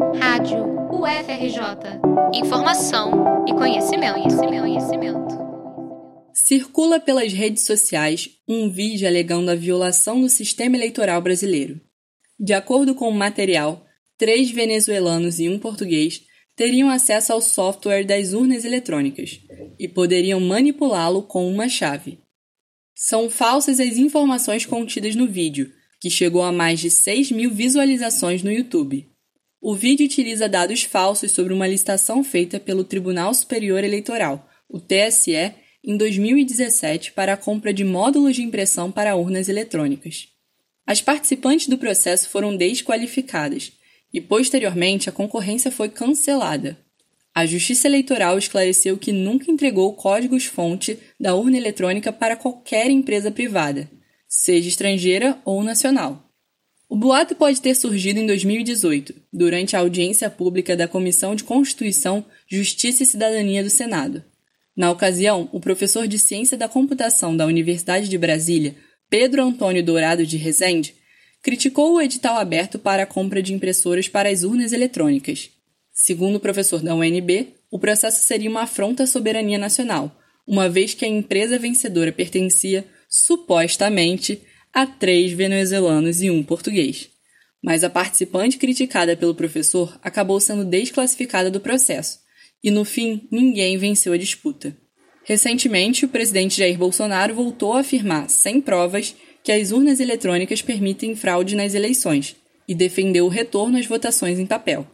Rádio UFRJ. Informação e conhecimento, conhecimento, conhecimento. Circula pelas redes sociais um vídeo alegando a violação do sistema eleitoral brasileiro. De acordo com o material, três venezuelanos e um português teriam acesso ao software das urnas eletrônicas e poderiam manipulá-lo com uma chave. São falsas as informações contidas no vídeo, que chegou a mais de 6 mil visualizações no YouTube. O vídeo utiliza dados falsos sobre uma licitação feita pelo Tribunal Superior Eleitoral, o TSE, em 2017 para a compra de módulos de impressão para urnas eletrônicas. As participantes do processo foram desqualificadas e, posteriormente, a concorrência foi cancelada. A Justiça Eleitoral esclareceu que nunca entregou códigos-fonte da urna eletrônica para qualquer empresa privada seja estrangeira ou nacional. O boato pode ter surgido em 2018, durante a audiência pública da Comissão de Constituição, Justiça e Cidadania do Senado. Na ocasião, o professor de Ciência da Computação da Universidade de Brasília, Pedro Antônio Dourado de Rezende, criticou o edital aberto para a compra de impressoras para as urnas eletrônicas. Segundo o professor da UNB, o processo seria uma afronta à soberania nacional, uma vez que a empresa vencedora pertencia supostamente, a três venezuelanos e um português. Mas a participante criticada pelo professor acabou sendo desclassificada do processo, e no fim ninguém venceu a disputa. Recentemente, o presidente Jair Bolsonaro voltou a afirmar, sem provas, que as urnas eletrônicas permitem fraude nas eleições e defendeu o retorno às votações em papel.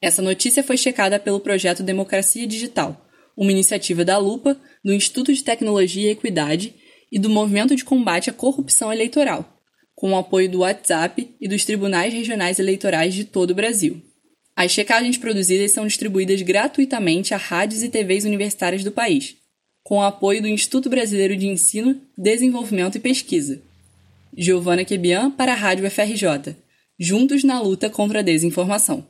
Essa notícia foi checada pelo projeto Democracia Digital, uma iniciativa da Lupa, do Instituto de Tecnologia e Equidade e do Movimento de Combate à Corrupção Eleitoral, com o apoio do WhatsApp e dos tribunais regionais eleitorais de todo o Brasil. As checagens produzidas são distribuídas gratuitamente a rádios e TVs universitárias do país, com o apoio do Instituto Brasileiro de Ensino, Desenvolvimento e Pesquisa. Giovana Quebian para a Rádio FRJ. Juntos na luta contra a desinformação.